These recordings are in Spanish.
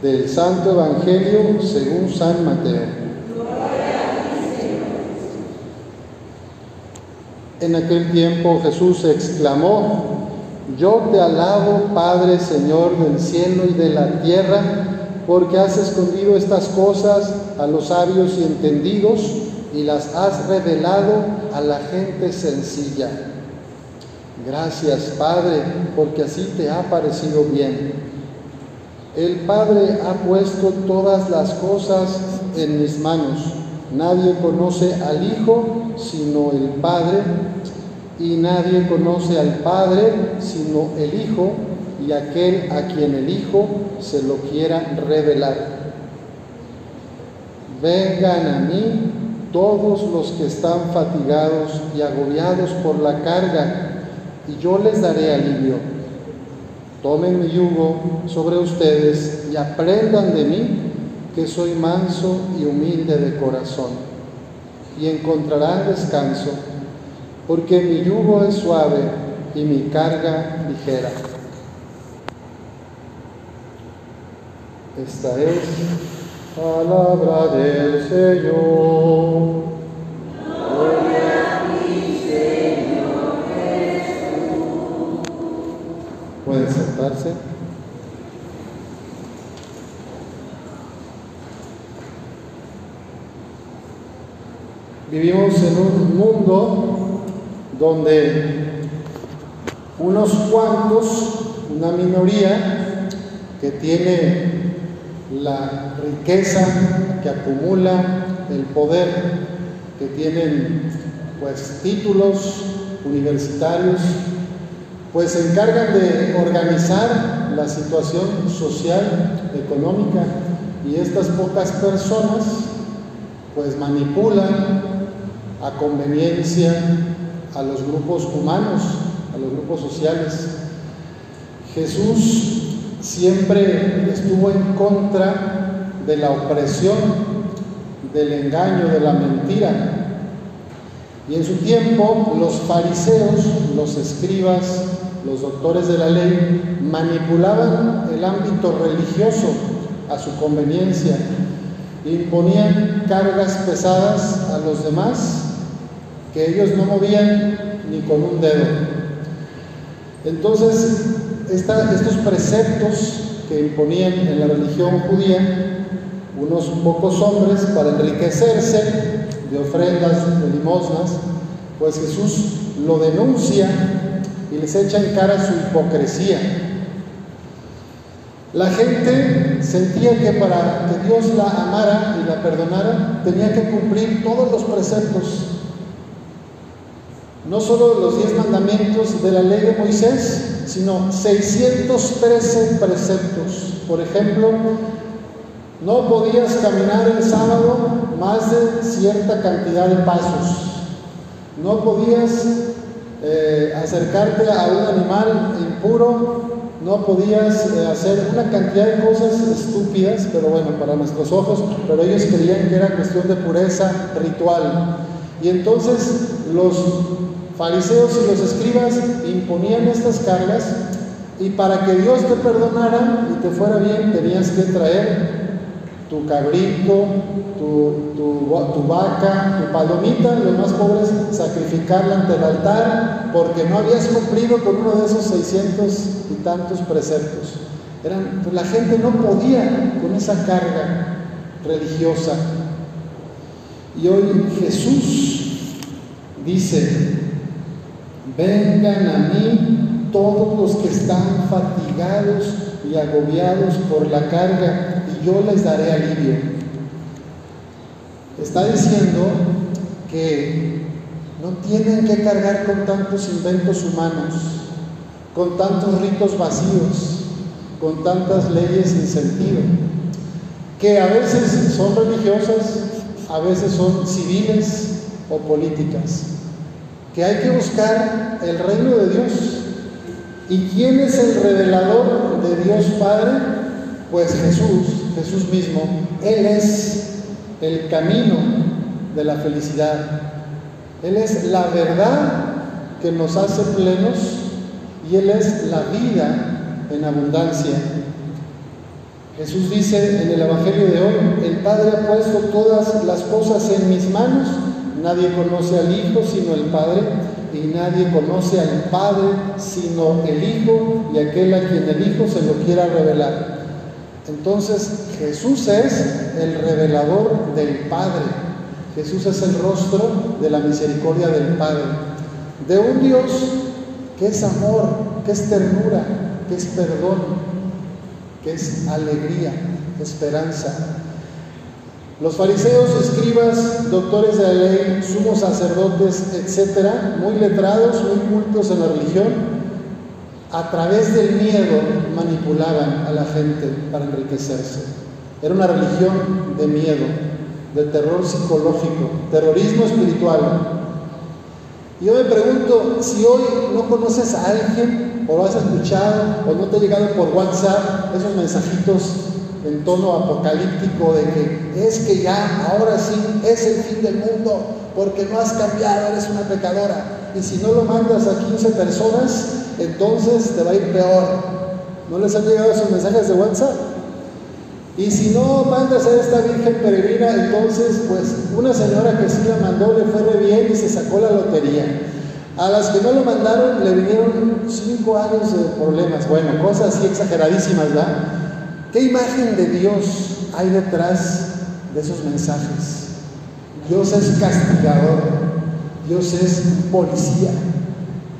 del Santo Evangelio según San Mateo. En aquel tiempo Jesús exclamó, yo te alabo, Padre, Señor del cielo y de la tierra, porque has escondido estas cosas a los sabios y entendidos y las has revelado a la gente sencilla. Gracias, Padre, porque así te ha parecido bien. El Padre ha puesto todas las cosas en mis manos. Nadie conoce al Hijo sino el Padre, y nadie conoce al Padre sino el Hijo y aquel a quien el Hijo se lo quiera revelar. Vengan a mí todos los que están fatigados y agobiados por la carga, y yo les daré alivio. Tomen mi yugo sobre ustedes y aprendan de mí, que soy manso y humilde de corazón, y encontrarán descanso, porque mi yugo es suave y mi carga ligera. Esta es palabra del Señor. Pueden sentarse. Vivimos en un mundo donde unos cuantos, una minoría que tiene la riqueza, que acumula el poder, que tienen pues títulos universitarios, pues se encargan de organizar la situación social, económica, y estas pocas personas pues manipulan a conveniencia a los grupos humanos, a los grupos sociales. Jesús siempre estuvo en contra de la opresión, del engaño, de la mentira. Y en su tiempo los fariseos, los escribas, los doctores de la ley manipulaban el ámbito religioso a su conveniencia, imponían cargas pesadas a los demás que ellos no movían ni con un dedo. Entonces, estos preceptos que imponían en la religión judía, unos pocos hombres para enriquecerse de ofrendas, de limosnas, pues Jesús lo denuncia y les echa en cara su hipocresía. La gente sentía que para que Dios la amara y la perdonara tenía que cumplir todos los preceptos, no solo los diez mandamientos de la ley de Moisés, sino 613 preceptos. Por ejemplo, no podías caminar el sábado más de cierta cantidad de pasos. No podías eh, acercarte a un animal impuro, no podías eh, hacer una cantidad de cosas estúpidas, pero bueno, para nuestros ojos, pero ellos creían que era cuestión de pureza ritual. Y entonces los fariseos y los escribas imponían estas cargas y para que Dios te perdonara y te fuera bien tenías que traer tu cabrito, tu, tu, vaca, tu palomita, los más pobres, sacrificarla ante el altar, porque no habías cumplido con uno de esos 600 y tantos preceptos. Eran, pues, la gente no podía con esa carga religiosa. Y hoy Jesús dice, vengan a mí todos los que están fatigados y agobiados por la carga yo les daré alivio. Está diciendo que no tienen que cargar con tantos inventos humanos, con tantos ritos vacíos, con tantas leyes sin sentido, que a veces son religiosas, a veces son civiles o políticas, que hay que buscar el reino de Dios. ¿Y quién es el revelador de Dios Padre? Pues Jesús, Jesús mismo, Él es el camino de la felicidad. Él es la verdad que nos hace plenos y Él es la vida en abundancia. Jesús dice en el Evangelio de hoy, el Padre ha puesto todas las cosas en mis manos, nadie conoce al Hijo sino el Padre, y nadie conoce al Padre sino el Hijo y aquel a quien el Hijo se lo quiera revelar. Entonces Jesús es el revelador del Padre, Jesús es el rostro de la misericordia del Padre, de un Dios que es amor, que es ternura, que es perdón, que es alegría, esperanza. Los fariseos, escribas, doctores de la ley, sumos sacerdotes, etcétera, muy letrados, muy cultos en la religión, a través del miedo manipulaban a la gente para enriquecerse. Era una religión de miedo, de terror psicológico, terrorismo espiritual. Y yo me pregunto, si hoy no conoces a alguien o lo has escuchado, o no te ha llegado por WhatsApp esos mensajitos en tono apocalíptico de que es que ya, ahora sí, es el fin del mundo, porque no has cambiado, eres una pecadora. Y si no lo mandas a 15 personas, entonces te va a ir peor. ¿No les han llegado esos mensajes de WhatsApp? Y si no mandas a esta Virgen peregrina, entonces, pues una señora que sí la mandó le fue re bien y se sacó la lotería. A las que no lo mandaron le vinieron cinco años de problemas. Bueno, cosas así exageradísimas, ¿verdad? ¿Qué imagen de Dios hay detrás de esos mensajes? Dios es castigador, Dios es policía,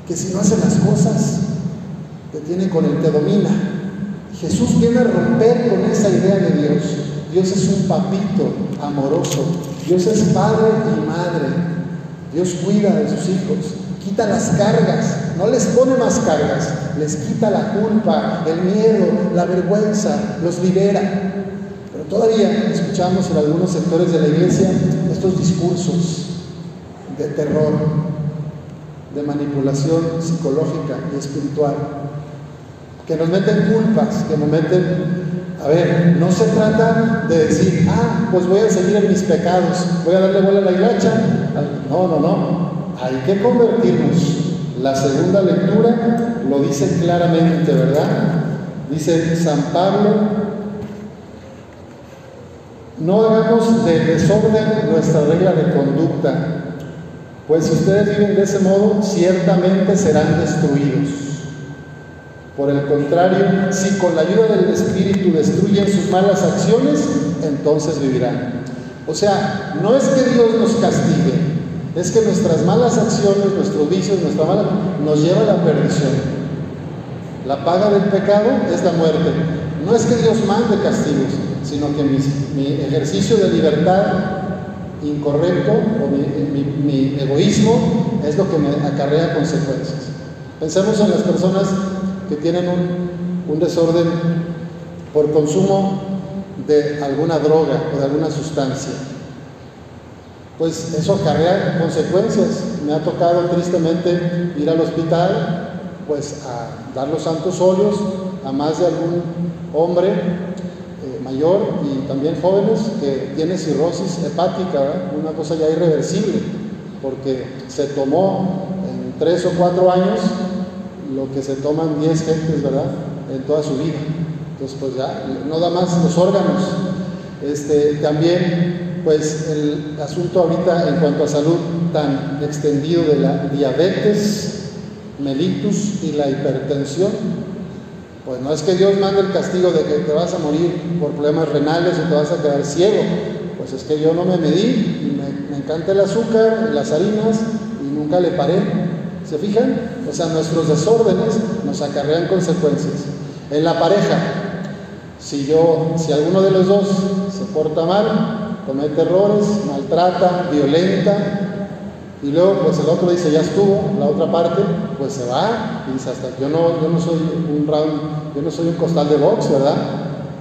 que si no hace las cosas, te tiene con él, te domina. Jesús viene a romper con esa idea de Dios. Dios es un papito amoroso, Dios es padre y madre, Dios cuida de sus hijos quita las cargas, no les pone más cargas, les quita la culpa, el miedo, la vergüenza, los libera. Pero todavía escuchamos en algunos sectores de la iglesia estos discursos de terror, de manipulación psicológica y espiritual, que nos meten culpas, que nos meten a ver, no se trata de decir, ah, pues voy a seguir en mis pecados, voy a darle vuelta a la hilacha. No, no, no hay que convertirnos. La segunda lectura lo dice claramente, ¿verdad? Dice San Pablo, no hagamos de desorden nuestra regla de conducta, pues si ustedes viven de ese modo, ciertamente serán destruidos. Por el contrario, si con la ayuda del Espíritu destruyen sus malas acciones, entonces vivirán. O sea, no es que Dios nos castigue, es que nuestras malas acciones, nuestros vicios, nuestra mala nos lleva a la perdición. La paga del pecado es la muerte. No es que Dios mande castigos, sino que mi, ejercicio de libertad incorrecto o mi, egoísmo es lo que me acarrea consecuencias. Pensemos en las personas que tienen un, desorden por consumo de alguna droga o de alguna sustancia pues eso acarrea consecuencias. Me ha tocado tristemente ir al hospital, pues a dar los santos óleos a más de algún hombre y también jóvenes que tiene cirrosis hepática, una cosa ya irreversible, porque se tomó en tres o cuatro años lo que se toman diez gentes, ¿verdad? En toda su vida. Entonces, pues ya no da más los órganos. Este, también pues el asunto ahorita en cuanto a salud tan extendido de la diabetes, mellitus y la hipertensión, pues no es que Dios mande el castigo de que te vas a morir por problemas renales o te vas a quedar ciego, pues es que yo no me medí me encanta el azúcar, las harinas y nunca le paré. ¿Se fijan? O sea, nuestros desórdenes nos acarrean consecuencias. En la pareja, si yo, si alguno de los dos se porta mal, comete errores, maltrata, violenta, y luego pues el otro dice, ya estuvo, la otra parte, pues se va, y dice hasta, yo no, yo no soy un round, yo no soy un costal de box, ¿verdad?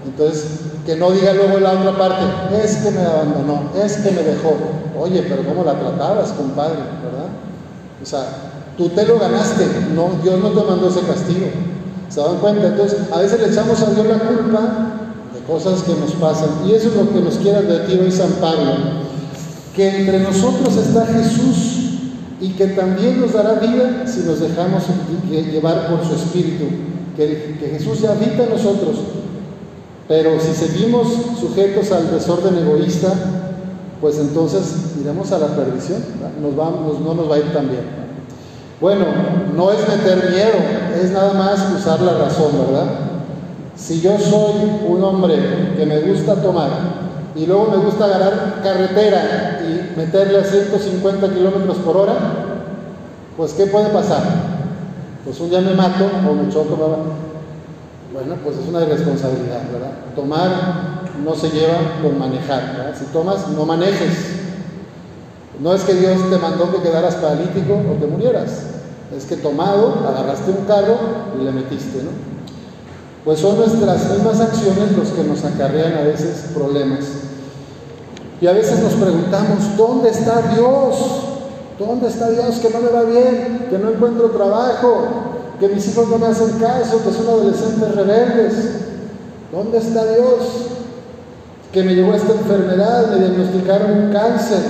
Entonces, que no diga luego la otra parte, es que me abandonó, es que me dejó. Oye, pero ¿cómo la tratabas, compadre? ¿Verdad? O sea, tú te lo ganaste, no, Dios no te mandó ese castigo. ¿Se dan cuenta? Entonces, a veces le echamos a Dios la culpa cosas que nos pasan. Y eso es lo que nos quiere advertir hoy San Pablo, que entre nosotros está Jesús y que también nos dará vida si nos dejamos llevar por su Espíritu, que, Jesús ya habita en nosotros. Pero si seguimos sujetos al desorden egoísta, pues entonces iremos a la perdición, nos no nos va a ir tan bien. Bueno, no es meter miedo, es nada más usar la razón, ¿verdad? Si yo soy un hombre que me gusta tomar y luego me gusta agarrar carretera y meterle a 150 kilómetros por hora, pues ¿qué puede pasar? Pues un día me mato o me choco. Bueno, pues es una irresponsabilidad, ¿verdad? Tomar no se lleva con manejar, ¿verdad? Si tomas, no manejes. No es que Dios te mandó que quedaras paralítico o que murieras. Es que tomado, agarraste un carro y le metiste, ¿no? Pues son nuestras mismas acciones los que nos acarrean a veces problemas. Y a veces nos preguntamos, ¿dónde está Dios? ¿Dónde está Dios? Que no me va bien, que no encuentro trabajo, que mis hijos no me hacen caso, que son adolescentes rebeldes. ¿Dónde está Dios? Que me llevó esta enfermedad, me diagnosticaron un cáncer.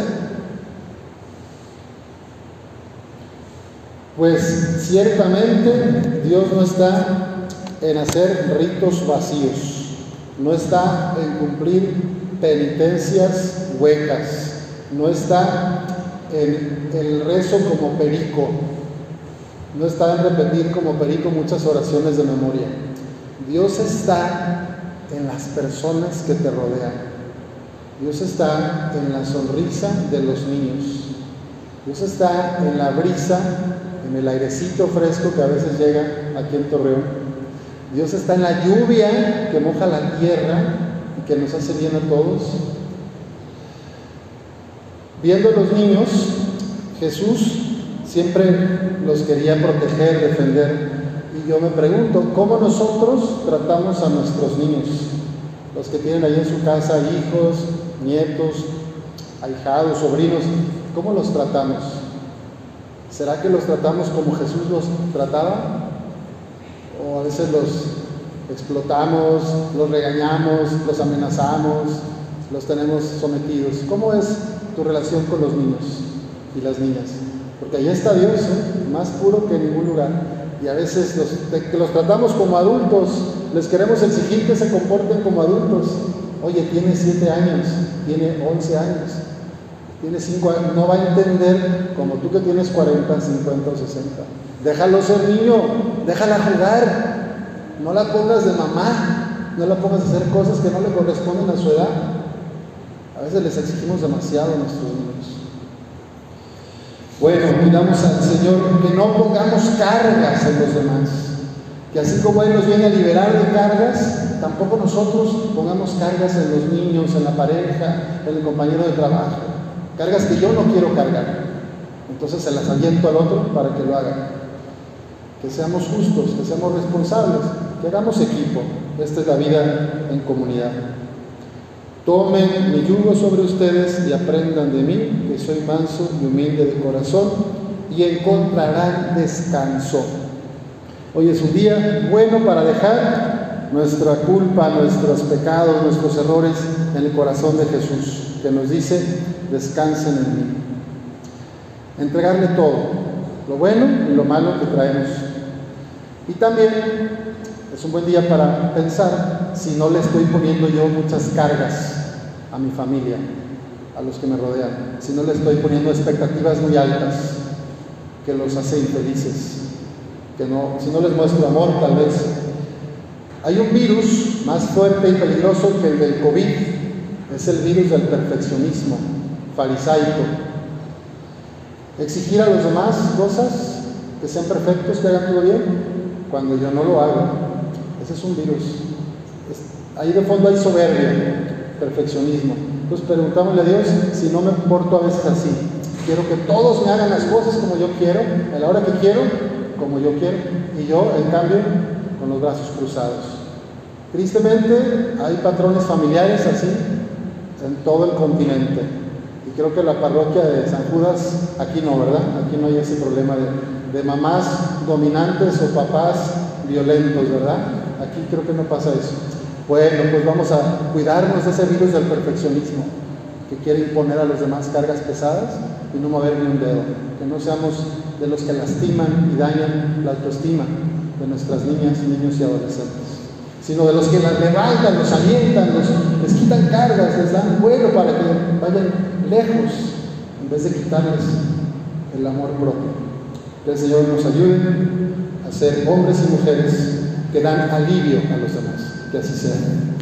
Pues ciertamente Dios no está en hacer ritos vacíos, no está en cumplir penitencias huecas, no está en el rezo como perico, no está en repetir como perico muchas oraciones de memoria. Dios está en las personas que te rodean. Dios está en la sonrisa de los niños. Dios está en la brisa en el airecito fresco que a veces llega aquí en Torreón. Dios está en la lluvia que moja la tierra que nos hace bien a todos. Viendo a los niños, Jesús siempre los quería proteger, defender. Y yo me pregunto, ¿cómo nosotros tratamos a nuestros niños? Los que tienen ahí en su casa hijos, nietos, ahijados, sobrinos, ¿cómo los tratamos? ¿Será que los tratamos como Jesús los trataba? ¿O a veces los explotamos, los regañamos, los amenazamos, los tenemos sometidos? ¿Cómo es tu relación con los niños y las niñas? Porque ahí está Dios, ¿eh? más puro que en ningún lugar. Y a veces los, que los tratamos como adultos, les queremos exigir que se comporten como adultos. Oye, tiene siete años, tiene once años, tiene 5 años, no va a entender como tú que tienes 40, 50 o 60. Déjalo ser niño, déjala jugar. No la pongas de mamá, no la pongas a hacer cosas que no le corresponden a su edad. A veces les exigimos demasiado a nuestros niños. Bueno, pidamos al Señor que no pongamos cargas en los demás. Que así como Él nos viene a liberar de cargas, tampoco nosotros pongamos cargas en los niños, en la pareja, en el compañero de trabajo. Cargas que yo no quiero cargar. Entonces se las aviento al otro para que lo haga. Que seamos justos, que seamos responsables, hagamos equipo. Esta es la vida en comunidad. Tomen mi yugo sobre ustedes y aprendan de mí, que soy manso y humilde de corazón, y encontrarán descanso. Hoy es un día bueno para dejar nuestra culpa, nuestros pecados, nuestros errores en el corazón de Jesús, que nos dice, descansen en mí. Entregarle todo, lo bueno y lo malo que traemos. Y también es un buen día para pensar si no le estoy poniendo yo muchas cargas a mi familia, a los que me rodean, si no le estoy poniendo expectativas muy altas que los hace infelices, que no, si no les muestro amor tal vez. Hay un virus más fuerte y peligroso que el del COVID, es el virus del perfeccionismo farisaico. Exigir a los demás cosas que sean perfectos, que hagan todo bien, cuando yo no lo hago. Ese es un virus. ahí de fondo hay soberbia, perfeccionismo. Entonces preguntámosle a Dios si no me porto a veces así. Quiero que todos me hagan las cosas como yo quiero, a la hora que quiero, como yo quiero, y yo, en cambio, con los brazos cruzados. Tristemente, hay patrones familiares así en todo el continente creo que la parroquia de San Judas, aquí no, ¿verdad? Aquí no hay ese problema de mamás dominantes o papás violentos, ¿verdad? Aquí creo que no pasa eso. Bueno, pues vamos a cuidarnos de ese virus del perfeccionismo que quiere imponer a los demás cargas pesadas y no mover ni un dedo. Que no seamos de los que lastiman y dañan la autoestima de nuestras niñas, niños y adolescentes. sino de los que las levantan, los alientan, les quitan cargas, les dan vuelo para que vayan lejos, en vez de quitarles el amor propio. Que el Señor nos ayude a ser hombres y mujeres que dan alivio a los demás. Que así sea.